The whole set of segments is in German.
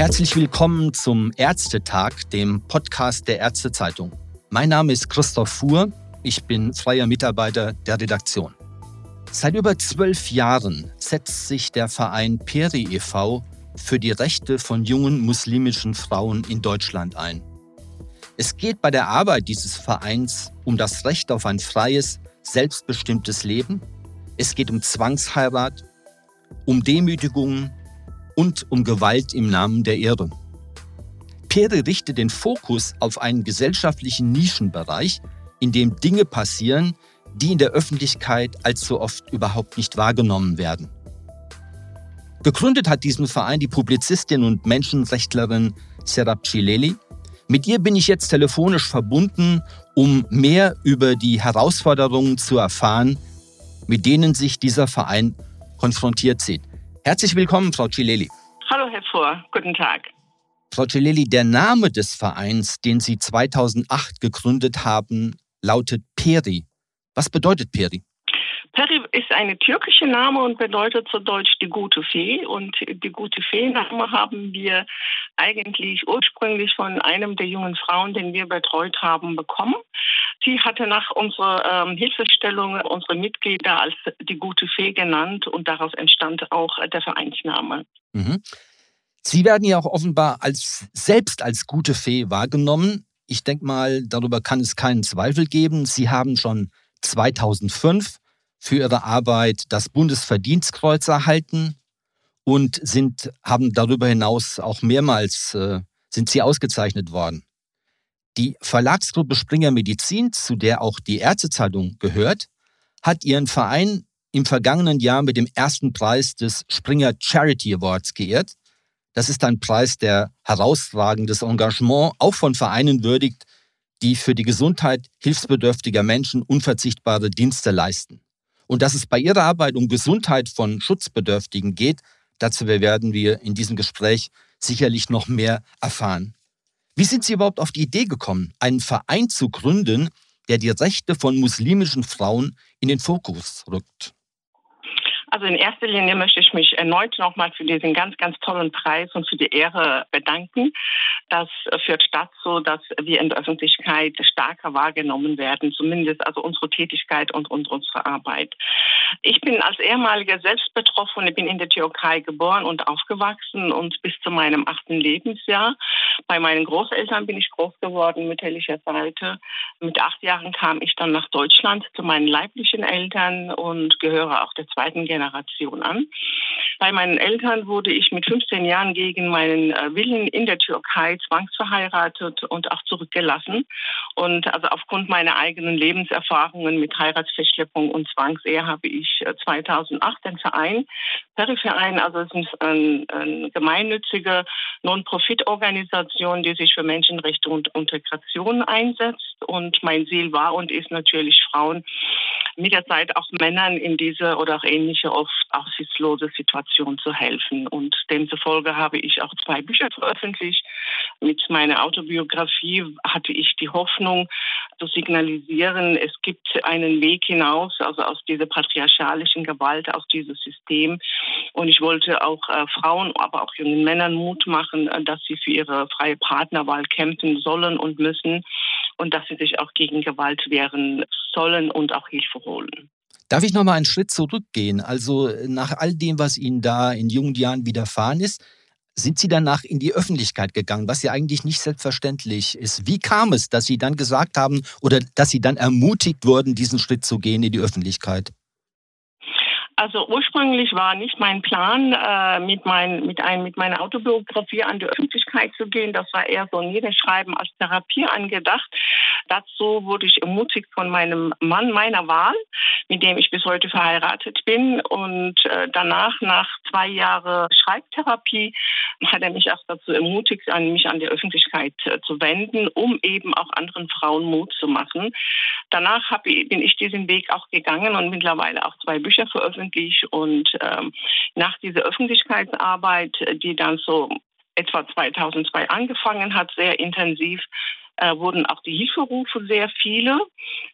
Herzlich willkommen zum Ärztetag, dem Podcast der Ärztezeitung. Mein Name ist Christoph Fuhr, ich bin freier Mitarbeiter der Redaktion. Seit über zwölf Jahren setzt sich der Verein Peri e.V. für die Rechte von jungen muslimischen Frauen in Deutschland ein. Es geht bei der Arbeit dieses Vereins um das Recht auf ein freies, selbstbestimmtes Leben. Es geht um Zwangsheirat, um Demütigungen und um Gewalt im Namen der Ehre. Pere richtet den Fokus auf einen gesellschaftlichen Nischenbereich, in dem Dinge passieren, die in der Öffentlichkeit allzu oft überhaupt nicht wahrgenommen werden. Gegründet hat diesen Verein die Publizistin und Menschenrechtlerin Serap Chileli. Mit ihr bin ich jetzt telefonisch verbunden, um mehr über die Herausforderungen zu erfahren, mit denen sich dieser Verein konfrontiert sieht. Herzlich willkommen, Frau Chileli. Hallo, Herr Fuhr. Guten Tag. Frau Chileli, der Name des Vereins, den Sie 2008 gegründet haben, lautet Peri. Was bedeutet Peri? Peri ist eine türkische Name und bedeutet zu Deutsch die gute Fee. Und die gute Fee-Name haben wir eigentlich ursprünglich von einem der jungen Frauen, den wir betreut haben, bekommen. Sie hatte nach unserer ähm, Hilfestellung unsere Mitglieder als die gute Fee genannt und daraus entstand auch der Vereinsname. Mhm. Sie werden ja auch offenbar als selbst als gute Fee wahrgenommen. Ich denke mal, darüber kann es keinen Zweifel geben. Sie haben schon 2005 für ihre Arbeit das Bundesverdienstkreuz erhalten und sind, haben darüber hinaus auch mehrmals äh, sind sie ausgezeichnet worden. Die Verlagsgruppe Springer Medizin, zu der auch die Ärztezeitung gehört, hat ihren Verein im vergangenen Jahr mit dem ersten Preis des Springer Charity Awards geehrt. Das ist ein Preis, der herausragendes Engagement auch von Vereinen würdigt, die für die Gesundheit hilfsbedürftiger Menschen unverzichtbare Dienste leisten. Und dass es bei ihrer Arbeit um Gesundheit von Schutzbedürftigen geht, dazu werden wir in diesem Gespräch sicherlich noch mehr erfahren. Wie sind Sie überhaupt auf die Idee gekommen, einen Verein zu gründen, der die Rechte von muslimischen Frauen in den Fokus rückt? Also in erster Linie möchte ich mich erneut nochmal für diesen ganz, ganz tollen Preis und für die Ehre bedanken. Das führt dazu, dass wir in der Öffentlichkeit stärker wahrgenommen werden, zumindest also unsere Tätigkeit und unsere Arbeit. Ich bin als ehemaliger Selbstbetroffene, bin in der Türkei geboren und aufgewachsen und bis zu meinem achten Lebensjahr. Bei meinen Großeltern bin ich groß geworden mütterlicher Seite. Mit acht Jahren kam ich dann nach Deutschland zu meinen leiblichen Eltern und gehöre auch der zweiten Generation Generation an. Bei meinen Eltern wurde ich mit 15 Jahren gegen meinen äh, Willen in der Türkei zwangsverheiratet und auch zurückgelassen. Und also aufgrund meiner eigenen Lebenserfahrungen mit Heiratsverschleppung und Zwangsehe habe ich 2008 äh, den Verein, Periverein, also es ist eine, eine gemeinnützige Non-Profit-Organisation, die sich für Menschenrechte und Integration einsetzt. Und mein Ziel war und ist natürlich Frauen mit der Zeit auch Männern in diese oder auch ähnliche oft aussichtslose Situation zu helfen. Und demzufolge habe ich auch zwei Bücher veröffentlicht. Mit meiner Autobiografie hatte ich die Hoffnung zu signalisieren, es gibt einen Weg hinaus, also aus dieser patriarchalischen Gewalt, aus diesem System. Und ich wollte auch äh, Frauen, aber auch jungen Männern Mut machen, äh, dass sie für ihre freie Partnerwahl kämpfen sollen und müssen und dass sie sich auch gegen Gewalt wehren sollen und auch Hilfe holen. Darf ich noch mal einen Schritt zurückgehen? Also nach all dem, was Ihnen da in jungen Jahren widerfahren ist, sind Sie danach in die Öffentlichkeit gegangen, was ja eigentlich nicht selbstverständlich ist. Wie kam es, dass Sie dann gesagt haben oder dass Sie dann ermutigt wurden, diesen Schritt zu gehen in die Öffentlichkeit? Also ursprünglich war nicht mein Plan, äh, mit, mein, mit, ein, mit meiner Autobiografie an die Öffentlichkeit zu gehen. Das war eher so ein Niederschreiben als Therapie angedacht. Dazu wurde ich ermutigt von meinem Mann meiner Wahl, mit dem ich bis heute verheiratet bin. Und äh, danach, nach zwei Jahren Schreibtherapie, hat er mich auch dazu ermutigt, an mich an die Öffentlichkeit äh, zu wenden, um eben auch anderen Frauen Mut zu machen. Danach hab, bin ich diesen Weg auch gegangen und mittlerweile auch zwei Bücher veröffentlicht öffentlich. Und ähm, nach dieser Öffentlichkeitsarbeit, die dann so etwa 2002 angefangen hat, sehr intensiv, äh, wurden auch die Hilferufe sehr viele,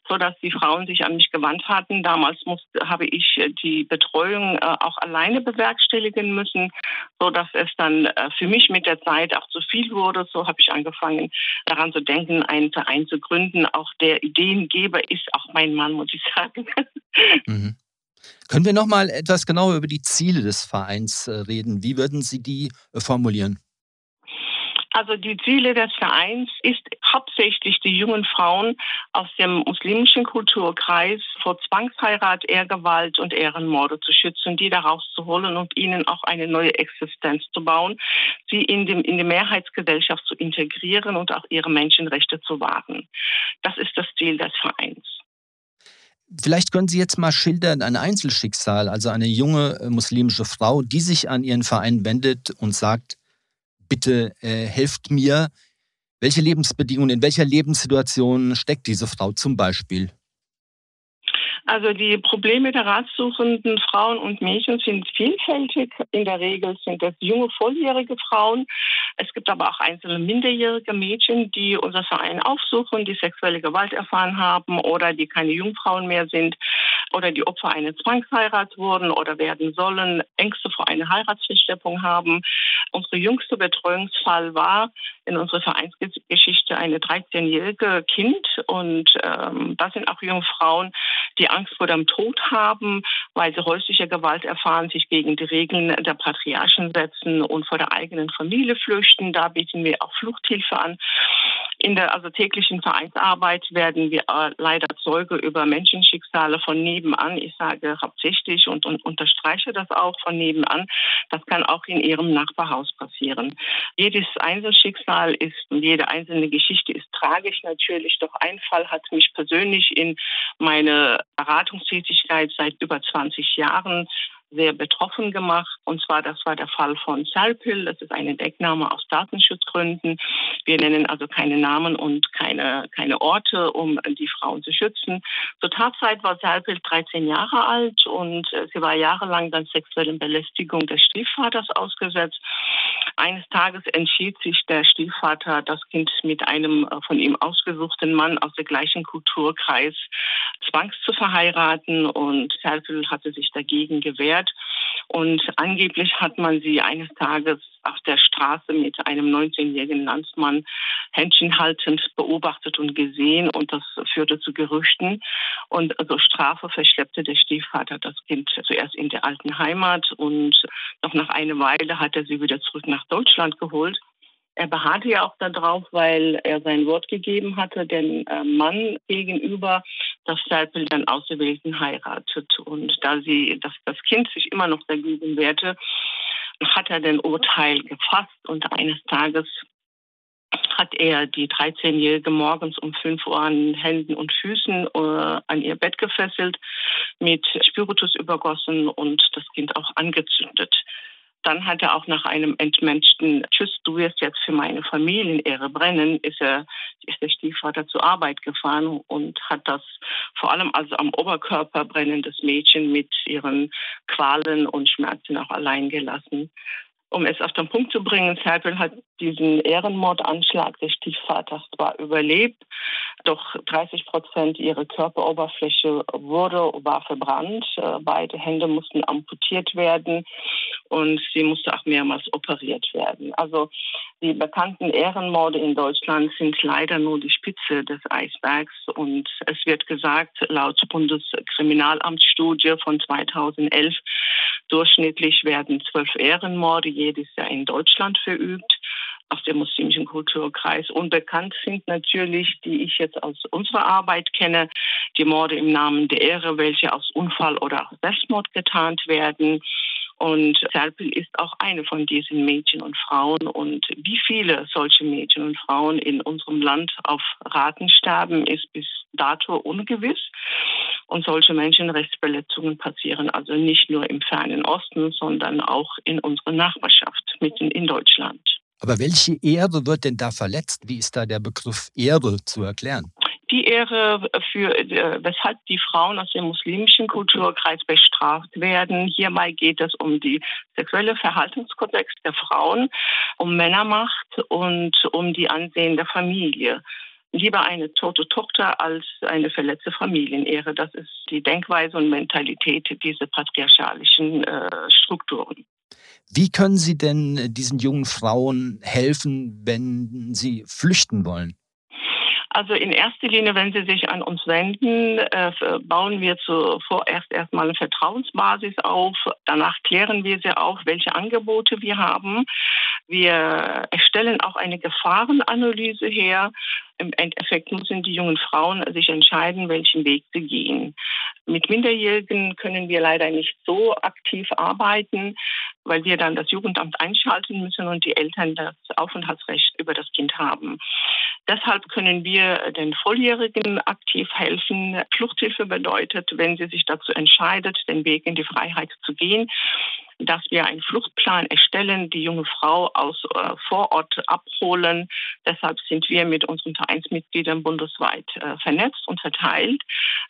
sodass die Frauen sich an mich gewandt hatten. Damals musste, habe ich die Betreuung äh, auch alleine bewerkstelligen müssen, sodass es dann äh, für mich mit der Zeit auch zu viel wurde. So habe ich angefangen, daran zu denken, einen Verein zu gründen. Auch der Ideengeber ist auch mein Mann, muss ich sagen. Mhm. Können wir noch mal etwas genauer über die Ziele des Vereins äh, reden? Wie würden Sie die äh, formulieren? Also die Ziele des Vereins ist hauptsächlich die jungen Frauen aus dem muslimischen Kulturkreis vor Zwangsheirat, Ehrgewalt und Ehrenmorde zu schützen, die da rauszuholen und ihnen auch eine neue Existenz zu bauen, sie in, dem, in die Mehrheitsgesellschaft zu integrieren und auch ihre Menschenrechte zu wahren. Das ist das Ziel des Vereins. Vielleicht können Sie jetzt mal schildern ein Einzelschicksal, also eine junge äh, muslimische Frau, die sich an ihren Verein wendet und sagt, bitte äh, helft mir. Welche Lebensbedingungen, in welcher Lebenssituation steckt diese Frau zum Beispiel? Also die Probleme der ratsuchenden Frauen und Mädchen sind vielfältig. In der Regel sind es junge, volljährige Frauen. Es gibt aber auch einzelne minderjährige Mädchen, die unser Verein aufsuchen, die sexuelle Gewalt erfahren haben oder die keine Jungfrauen mehr sind oder die Opfer einer Zwangsheirat wurden oder werden sollen, Ängste vor einer Heiratsverschleppung haben. Unsere jüngste Betreuungsfall war in unserer Vereinsgeschichte eine 13-jährige Kind und ähm, das sind auch junge Frauen, die Angst vor dem Tod haben, weil sie häusliche Gewalt erfahren, sich gegen die Regeln der Patriarchen setzen und vor der eigenen Familie flüchten. Da bieten wir auch Fluchthilfe an. In der also täglichen Vereinsarbeit werden wir äh, leider Zeuge über Menschenschicksale von nebenan. Ich sage hauptsächlich und, und unterstreiche das auch von nebenan. Das kann auch in Ihrem Nachbarhaus passieren. Jedes Einzelschicksal ist und jede einzelne Geschichte ist tragisch natürlich. Doch ein Fall hat mich persönlich in meine Beratungstätigkeit seit über 20 Jahren sehr betroffen gemacht. Und zwar, das war der Fall von Salpil. Das ist eine Deckname aus Datenschutzgründen. Wir nennen also keine Namen und keine, keine Orte, um die Frauen zu schützen. Zur Tatzeit war Salpil 13 Jahre alt und äh, sie war jahrelang dann sexuellen Belästigung des Stiefvaters ausgesetzt. Eines Tages entschied sich der Stiefvater, das Kind mit einem äh, von ihm ausgesuchten Mann aus dem gleichen Kulturkreis zwangs zu verheiraten und Salpil hatte sich dagegen gewehrt erklärt. Und angeblich hat man sie eines Tages auf der Straße mit einem 19-jährigen Landsmann händchenhaltend beobachtet und gesehen. Und das führte zu Gerüchten. Und also Strafe verschleppte der Stiefvater das Kind zuerst in der alten Heimat. Und noch nach einer Weile hat er sie wieder zurück nach Deutschland geholt. Er beharrte ja auch darauf, weil er sein Wort gegeben hatte, den äh, Mann gegenüber, dass Salpel dann Auserwählten heiratet. Und da sie, dass das Kind sich immer noch dagegen wehrte, hat er den Urteil gefasst und eines Tages hat er die 13-Jährige morgens um 5 Uhr an Händen und Füßen äh, an ihr Bett gefesselt, mit Spiritus übergossen und das Kind auch angezündet. Dann hat er auch nach einem entmenschten Tschüss, du wirst jetzt für meine Familienehre brennen, ist, er, ist der Stiefvater zur Arbeit gefahren und hat das vor allem also am Oberkörper brennendes Mädchen mit ihren Qualen und Schmerzen auch allein gelassen. Um es auf den Punkt zu bringen, Serpil hat diesen Ehrenmordanschlag des Stiefvaters zwar überlebt, doch 30 Prozent ihrer Körperoberfläche wurde, war verbrannt. Äh, beide Hände mussten amputiert werden und sie musste auch mehrmals operiert werden. Also die bekannten Ehrenmorde in Deutschland sind leider nur die Spitze des Eisbergs und es wird gesagt, laut Bundeskriminalamtsstudie von 2011, durchschnittlich werden zwölf Ehrenmorde jedes Jahr in Deutschland verübt aus dem muslimischen Kulturkreis. Unbekannt sind natürlich, die ich jetzt aus unserer Arbeit kenne, die Morde im Namen der Ehre, welche aus Unfall oder aus Selbstmord getarnt werden. Und Serpil ist auch eine von diesen Mädchen und Frauen. Und wie viele solche Mädchen und Frauen in unserem Land auf Raten sterben, ist bis dato ungewiss. Und solche Menschenrechtsverletzungen passieren also nicht nur im fernen Osten, sondern auch in unserer Nachbarschaft, mitten in Deutschland. Aber welche Ehre wird denn da verletzt? Wie ist da der Begriff Ehre zu erklären? die Ehre, für, äh, weshalb die Frauen aus dem muslimischen Kulturkreis bestraft werden. Hierbei geht es um die sexuelle Verhaltenskodex der Frauen, um Männermacht und um die Ansehen der Familie. lieber eine tote Tochter als eine verletzte Familienehre. Das ist die Denkweise und Mentalität dieser patriarchalischen äh, Strukturen. Wie können Sie denn diesen jungen Frauen helfen, wenn sie flüchten wollen? Also in erster Linie, wenn Sie sich an uns wenden, äh, bauen wir zuvorerst erstmal eine Vertrauensbasis auf. Danach klären wir sie auf, welche Angebote wir haben. Wir erstellen auch eine Gefahrenanalyse her. Im Endeffekt müssen die jungen Frauen sich entscheiden, welchen Weg sie gehen. Mit Minderjährigen können wir leider nicht so aktiv arbeiten, weil wir dann das Jugendamt einschalten müssen und die Eltern das Aufenthaltsrecht über das Kind haben. Deshalb können wir den Volljährigen aktiv helfen. Fluchthilfe bedeutet, wenn sie sich dazu entscheidet, den Weg in die Freiheit zu gehen, dass wir einen Fluchtplan erstellen, die junge Frau aus äh, vor Ort abholen. Deshalb sind wir mit unseren Vereinsmitgliedern bundesweit äh, vernetzt und verteilt.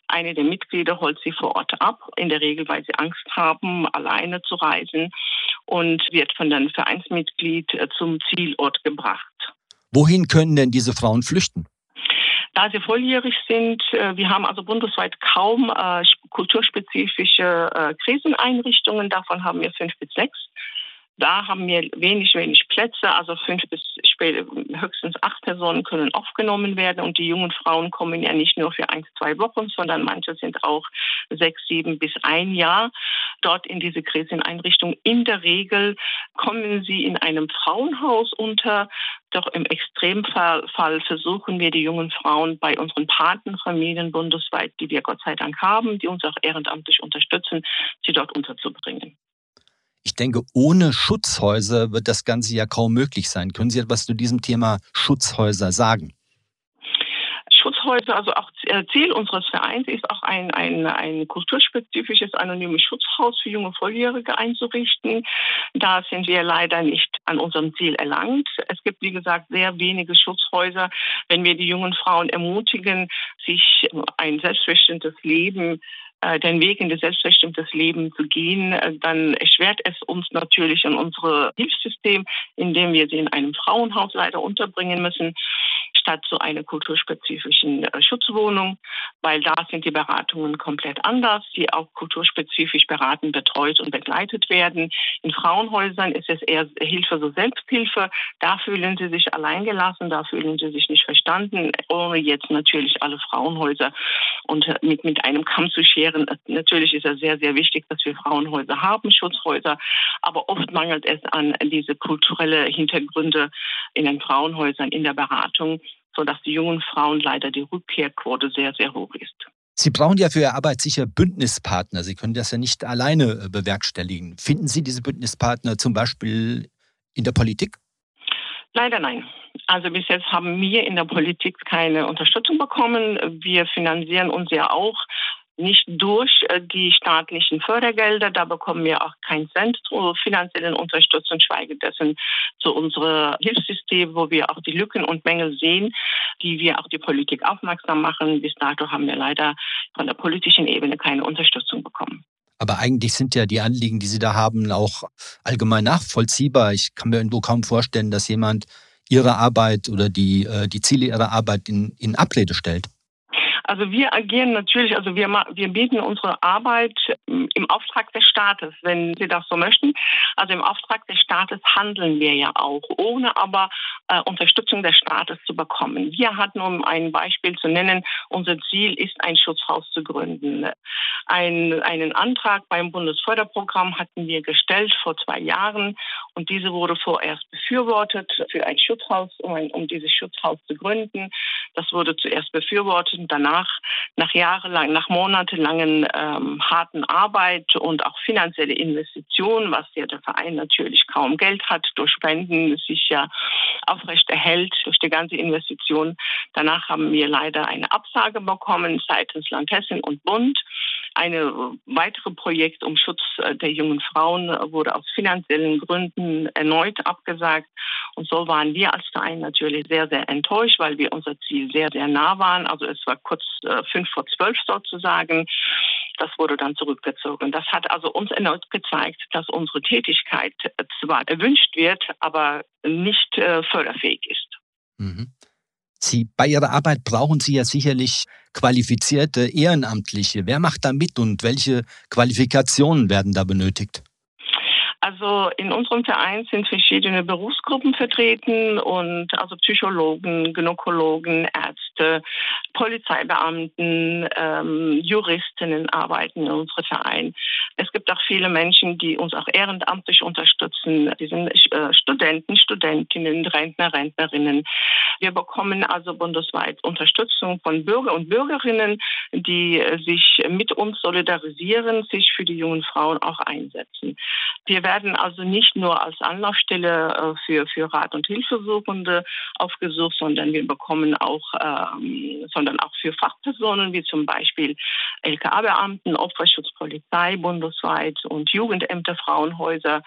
Eine der Mitglieder holt sie vor Ort ab, in der Regel, weil sie Angst haben, alleine zu reisen und wird von dem Vereinsmitglied äh, zum Zielort gebracht. Wohin können denn diese Frauen flüchten? Da sie volljährig sind, äh, wir haben also bundesweit kaum äh, kulturspezifische äh, Kriseneinrichtungen. Davon haben wir fünf bis sechs. Da haben wir wenig, wenig Plätze, also fünf bis höchstens acht Personen können aufgenommen werden. Und die jungen Frauen kommen ja nicht nur für ein, zwei Wochen, sondern manche sind auch sechs, sieben bis ein Jahr dort in diese Kriseneinrichtung. In der Regel kommen sie in einem Frauenhaus unter. Doch im Extremfall versuchen wir die jungen Frauen bei unseren Patenfamilien bundesweit, die wir Gott sei Dank haben, die uns auch ehrenamtlich unterstützen, sie dort unterzubringen. Ich denke, ohne Schutzhäuser wird das Ganze ja kaum möglich sein. Können Sie etwas zu diesem Thema Schutzhäuser sagen? Schutzhäuser, also auch äh, Ziel unseres Vereins ist auch ein, ein, ein kulturspezifisches anonymes Schutzhaus für junge Volljährige einzurichten. Da sind wir leider nicht an unserem Ziel erlangt. Es gibt, wie gesagt, sehr wenige Schutzhäuser. Wenn wir die jungen Frauen ermutigen, sich ein selbstbestimmtes Leben den Weg in das selbstbestimmtes Leben zu gehen, äh, dann erschwert es uns natürlich an unser Hilfssystem, indem wir sie in einem Frauenhaus leider unterbringen müssen statt zu einer kulturspezifischen äh, Schutzwohnung, weil da sind die Beratungen komplett anders, die auch kulturspezifisch beraten, betreut und begleitet werden. In Frauenhäusern ist es eher Hilfe, so Selbsthilfe. Da fühlen sie sich alleingelassen, da fühlen sie sich nicht verstanden, ohne jetzt natürlich alle Frauenhäuser und mit, mit einem Kamm zu scheren. Natürlich ist es sehr, sehr wichtig, dass wir Frauenhäuser haben, Schutzhäuser, aber oft mangelt es an diese kulturelle Hintergründe in den Frauenhäusern, in der Beratung sodass die jungen Frauen leider die Rückkehrquote sehr, sehr hoch ist. Sie brauchen ja für Ihre Arbeit sicher Bündnispartner. Sie können das ja nicht alleine äh, bewerkstelligen. Finden Sie diese Bündnispartner zum Beispiel in der Politik? Leider nein. Also bis jetzt haben wir in der Politik keine Unterstützung bekommen. Wir finanzieren uns ja auch nicht durch äh, die staatlichen Fördergelder. Da bekommen wir auch keinen Cent zur finanziellen Unterstützung, schweige dessen zu unserem Hilfssystem, wo wir auch die Lücken und Mängel sehen, die wir auch die Politik aufmerksam machen. Bis dato haben wir leider von der politischen Ebene keine Unterstützung bekommen. Aber eigentlich sind ja die Anliegen, die Sie da haben, auch allgemein nachvollziehbar. Ich kann mir irgendwo kaum vorstellen, dass jemand Ihre Arbeit oder die, äh, die Ziele Ihrer Arbeit in, in Abrede stellt. Also wir agieren natürlich, also wir, wir bieten unsere Arbeit ähm, im Auftrag des Staates, wenn Sie das so möchten. Also im Auftrag des Staates handeln wir ja auch, ohne aber äh, Unterstützung des Staates zu bekommen. Wir hatten, um ein Beispiel zu nennen, unser Ziel ist, ein Schutzhaus zu gründen. Ein, einen Antrag beim Bundesförderprogramm hatten wir gestellt vor zwei Jahren und diese wurde vorerst befürwortet für ein Schutzhaus, um, ein, um dieses Schutzhaus zu gründen. Das wurde zuerst befürwortet danach nach, nach jahrelang, nach monatelangen ähm, harten Arbeit und auch finanzielle Investitionen, was ja der Verein natürlich kaum Geld hat, durch Spenden sich ja aufrecht erhält, durch die ganze Investition. Danach haben wir leider eine Absage bekommen seitens Land Hessen und Bund. Eine weitere Projekt um Schutz äh, der jungen Frauen wurde aus finanziellen Gründen erneut abgesagt. Und so waren wir als Verein natürlich sehr, sehr enttäuscht, weil wir unser Ziel sehr, sehr nah waren. Also es war kurz äh, fünf vor zwölf sozusagen. Das wurde dann zurückgezogen. Das hat also uns erneut gezeigt, dass unsere Tätigkeit zwar erwünscht wird, aber nicht äh, förderfähig ist. Mhm. Sie, bei Ihrer Arbeit brauchen Sie ja sicherlich qualifizierte Ehrenamtliche. Wer macht da mit und welche Qualifikationen werden da benötigt? Also in unserem Verein sind verschiedene Berufsgruppen vertreten und also Psychologen, Gynäkologen, Ärzte, Polizeibeamten, ähm, Juristinnen arbeiten in unserem Verein. Es gibt auch viele Menschen, die uns auch ehrenamtlich unterstützen. Die sind äh, Studenten, Studentinnen, Rentner, Rentnerinnen. Wir bekommen also bundesweit Unterstützung von Bürger und Bürgerinnen, die sich mit uns solidarisieren, sich für die jungen Frauen auch einsetzen. Wir werden also nicht nur als Anlaufstelle äh, für, für Rat- und Hilfesuchende aufgesucht, sondern wir bekommen auch, ähm, sondern auch für Fachpersonen wie zum Beispiel LKA-Beamten, Opferschutzpolizei bundesweit und Jugendämter, Frauenhäuser,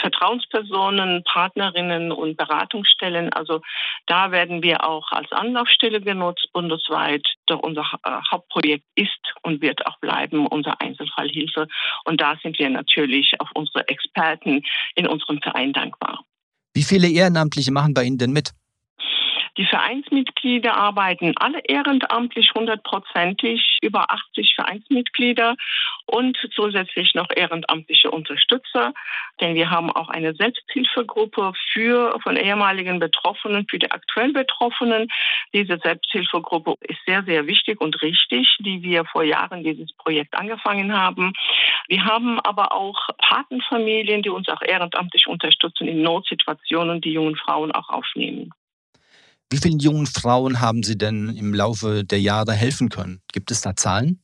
Vertrauenspersonen, Partnerinnen und Beratungsstellen. Also da werden wir auch als Anlaufstelle genutzt bundesweit. Doch unser äh, Hauptprojekt ist und wird auch bleiben unser Einzelfallhilfe. Und da sind wir natürlich auf unsere Experten in unserem Verein dankbar. Wie viele Ehrenamtliche machen bei Ihnen denn mit? Die Vereinsmitglieder arbeiten alle ehrenamtlich hundertprozentig, über 80 Vereinsmitglieder und zusätzlich noch ehrenamtliche Unterstützer. Denn wir haben auch eine Selbsthilfegruppe für von ehemaligen Betroffenen, für die aktuell Betroffenen. Diese Selbsthilfegruppe ist sehr, sehr wichtig und richtig, die wir vor Jahren dieses Projekt angefangen haben. Wir haben aber auch Patenfamilien, die uns auch ehrenamtlich unterstützen in Notsituationen, die jungen Frauen auch aufnehmen. Wie vielen jungen Frauen haben Sie denn im Laufe der Jahre helfen können? Gibt es da Zahlen?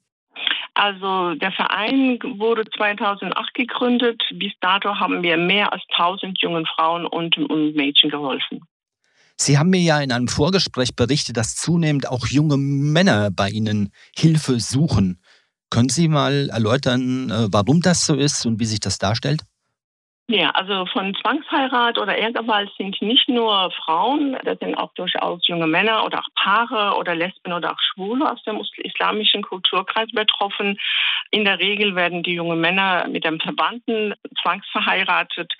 Also der Verein wurde 2008 gegründet. Bis dato haben wir mehr als 1000 jungen Frauen und, Mädchen geholfen. Sie haben mir ja in einem Vorgespräch berichtet, dass zunehmend auch junge Männer bei Ihnen Hilfe suchen. Können Sie mal erläutern, äh, warum das so ist und wie sich das darstellt? Ja, also von Zwangsheirat oder Ehrgewalt sind nicht nur Frauen, das sind auch durchaus junge Männer oder auch Paare oder Lesben oder auch Schwule aus dem islamischen Kulturkreis betroffen. In der Regel werden die jungen Männer mit einem Verbanden zwangsverheiratet.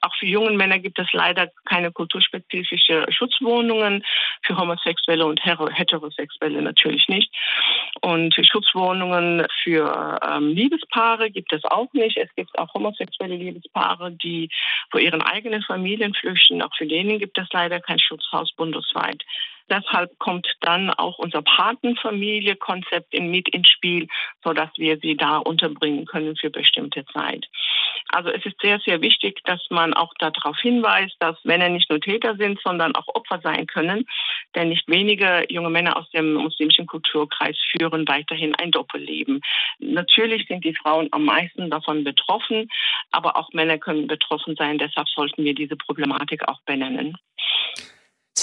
Auch für junge Männer gibt es leider keine kulturspezifische Schutzwohnungen, für Homosexuelle und Heterosexuelle natürlich nicht. Und Schutzwohnungen für ähm, Liebespaare gibt es auch nicht. Es gibt auch homosexuelle Liebespaare, die vor ihren eigenen Familien flüchten. Auch für denen gibt es leider kein Schutzhaus bundesweit. Deshalb kommt dann auch unser Patenfamilie-Konzept mit ins Spiel, sodass wir sie da unterbringen können für bestimmte Zeit. Also es ist sehr, sehr wichtig, dass man auch darauf hinweist, dass Männer nicht nur Täter sind, sondern auch Opfer sein können. Denn nicht wenige junge Männer aus dem muslimischen Kulturkreis führen weiterhin ein Doppelleben. Natürlich sind die Frauen am meisten davon betroffen, aber auch Männer können betroffen sein. Deshalb sollten wir diese Problematik auch benennen.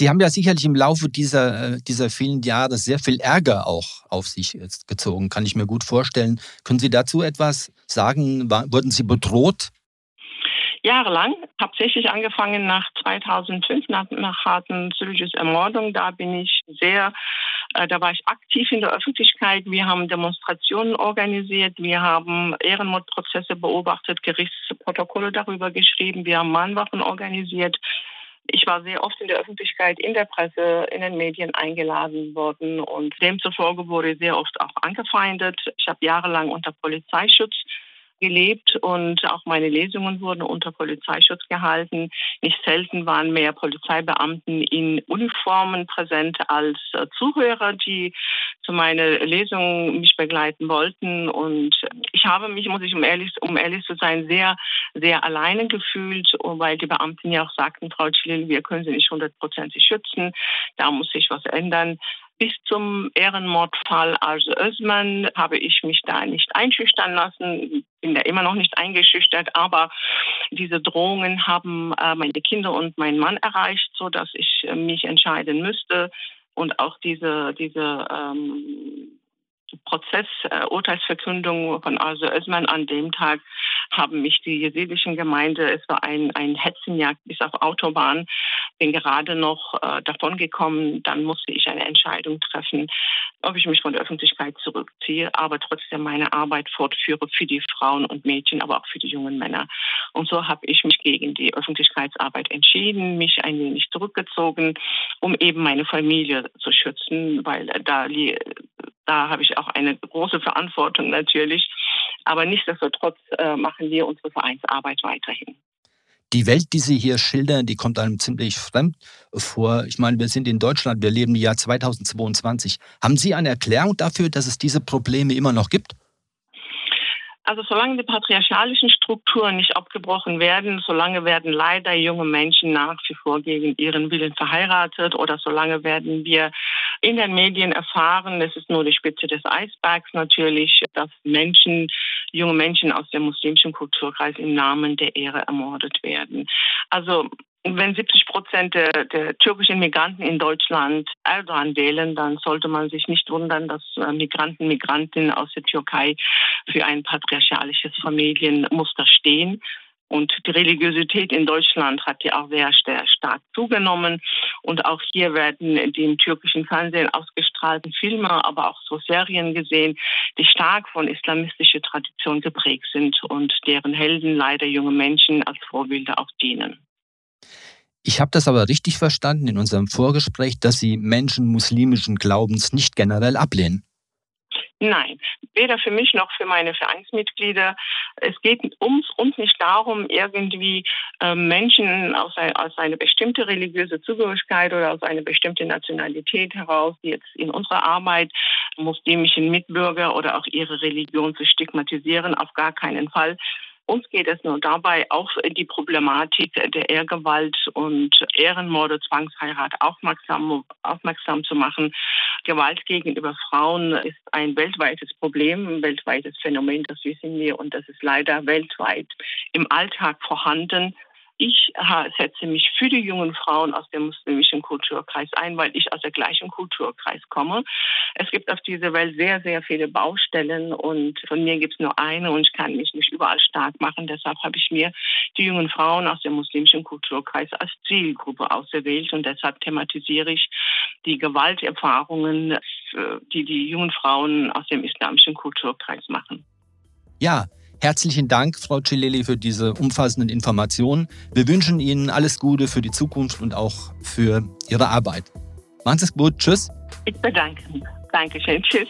Sie haben ja sicherlich im Laufe dieser, äh, dieser vielen Jahre sehr viel Ärger auch auf sich gezogen, kann ich mir gut vorstellen. Können Sie dazu etwas sagen? Wurden Sie bedroht? Jahrelang, hauptsächlich angefangen nach 2005, nach, nach harten Sylges Ermordung. Da bin ich sehr, äh, da war ich aktiv in der Öffentlichkeit. Wir haben Demonstrationen organisiert, wir haben Ehrenmordprozesse beobachtet, Gerichtsprotokolle darüber geschrieben, wir haben Mahnwachen organisiert. Ich war sehr oft in der Öffentlichkeit, in der Presse, in den Medien eingeladen worden und demzufolge wurde sehr oft auch angefeindet. Ich habe jahrelang unter Polizeischutz gelebt und auch meine Lesungen wurden unter Polizeischutz gehalten. Nicht selten waren mehr Polizeibeamten in Uniformen präsent als äh, Zuhörer, die zu meiner Lesung mich begleiten wollten. Und ich habe mich, muss ich um ehrlich, um ehrlich zu sein, sehr, sehr alleine gefühlt, weil die Beamten ja auch sagten, Frau Chilil, wir können Sie nicht hundertprozentig schützen, da muss sich was ändern. Bis zum Ehrenmordfall also Özman habe ich mich da nicht einschüchtern lassen, bin da immer noch nicht eingeschüchtert, aber diese Drohungen haben äh, meine Kinder und meinen Mann erreicht, so dass ich äh, mich entscheiden müsste. Und auch diese diese ähm, Prozess, äh, Urteilsverkündung von Arzu Özman an dem Tag haben mich die jesidischen Gemeinde, es war ein, ein Hetzenjagd bis auf Autobahn, bin gerade noch äh, davon dann musste ich eine Entscheidung treffen, ob ich mich von der Öffentlichkeit zurückziehe, aber trotzdem meine Arbeit fortführe für die Frauen und Mädchen, aber auch für die jungen Männer. Und so habe ich mich gegen die Öffentlichkeitsarbeit entschieden, mich ein wenig zurückgezogen, um eben meine Familie zu schützen, weil da, da habe ich auch eine große Verantwortung natürlich. Aber nichtsdestotrotz äh, machen wir unsere Vereinsarbeit weiterhin. Die Welt, die Sie hier schildern, die kommt einem ziemlich fremd vor. Ich meine, wir sind in Deutschland, wir leben im Jahr 2022. Haben Sie eine Erklärung dafür, dass es diese Probleme immer noch gibt? Also solange die patriarchalischen Strukturen nicht abgebrochen werden, solange werden leider junge Menschen nach wie vor gegen ihren Willen verheiratet oder solange werden wir in den Medien erfahren, das ist nur die Spitze des Eisbergs natürlich, dass Menschen, junge Menschen aus dem muslimischen Kulturkreis im Namen der Ehre ermordet werden. Also wenn 70 Prozent der, der, türkischen Migranten in Deutschland Erdogan wählen, dann sollte man sich nicht wundern, dass äh, Migranten, Migrantinnen aus der Türkei für ein patriarchalisches Familienmuster stehen. Und die Religiosität in Deutschland hat ja auch sehr, stark zugenommen. Und auch hier werden die im türkischen Fernsehen ausgestrahlten Filme, aber auch so Serien gesehen, die stark von islamistischer Tradition geprägt sind und deren Helden leider junge Menschen als Vorbilder auch dienen. Ich habe das aber richtig verstanden in unserem Vorgespräch, dass Sie Menschen muslimischen Glaubens nicht generell ablehnen. Nein, weder für mich noch für meine Vereinsmitglieder. Es geht uns, uns nicht darum, irgendwie äh, Menschen aus, ein, aus einer bestimmten religiösen Zugehörigkeit oder aus einer bestimmten Nationalität heraus, die jetzt in unserer Arbeit muslimischen Mitbürger oder auch ihre Religion zu stigmatisieren, auf gar keinen Fall. Uns geht es nur dabei, auf die Problematik der Ehrgewalt und Ehrenmorde, Zwangsheirat aufmerksam, aufmerksam zu machen. Gewalt gegenüber Frauen ist ein weltweites Problem, ein weltweites Phänomen, das wissen wir, und das ist leider weltweit im Alltag vorhanden. Ich setze mich für die jungen Frauen aus dem muslimischen Kulturkreis ein, weil ich aus der gleichen Kulturkreis komme. Es gibt auf dieser Welt sehr, sehr viele Baustellen und von mir gibt es nur eine und ich kann mich nicht überall stark machen. Deshalb habe ich mir die jungen Frauen aus dem muslimischen Kulturkreis als Zielgruppe auserwählt und deshalb thematisiere ich die Gewalterfahrungen, die die jungen Frauen aus dem islamischen Kulturkreis machen. Ja, Herzlichen Dank, Frau Cileli, für diese umfassenden Informationen. Wir wünschen Ihnen alles Gute für die Zukunft und auch für Ihre Arbeit. Machen Sie es gut. Tschüss. Ich bedanke mich. Dankeschön. Tschüss.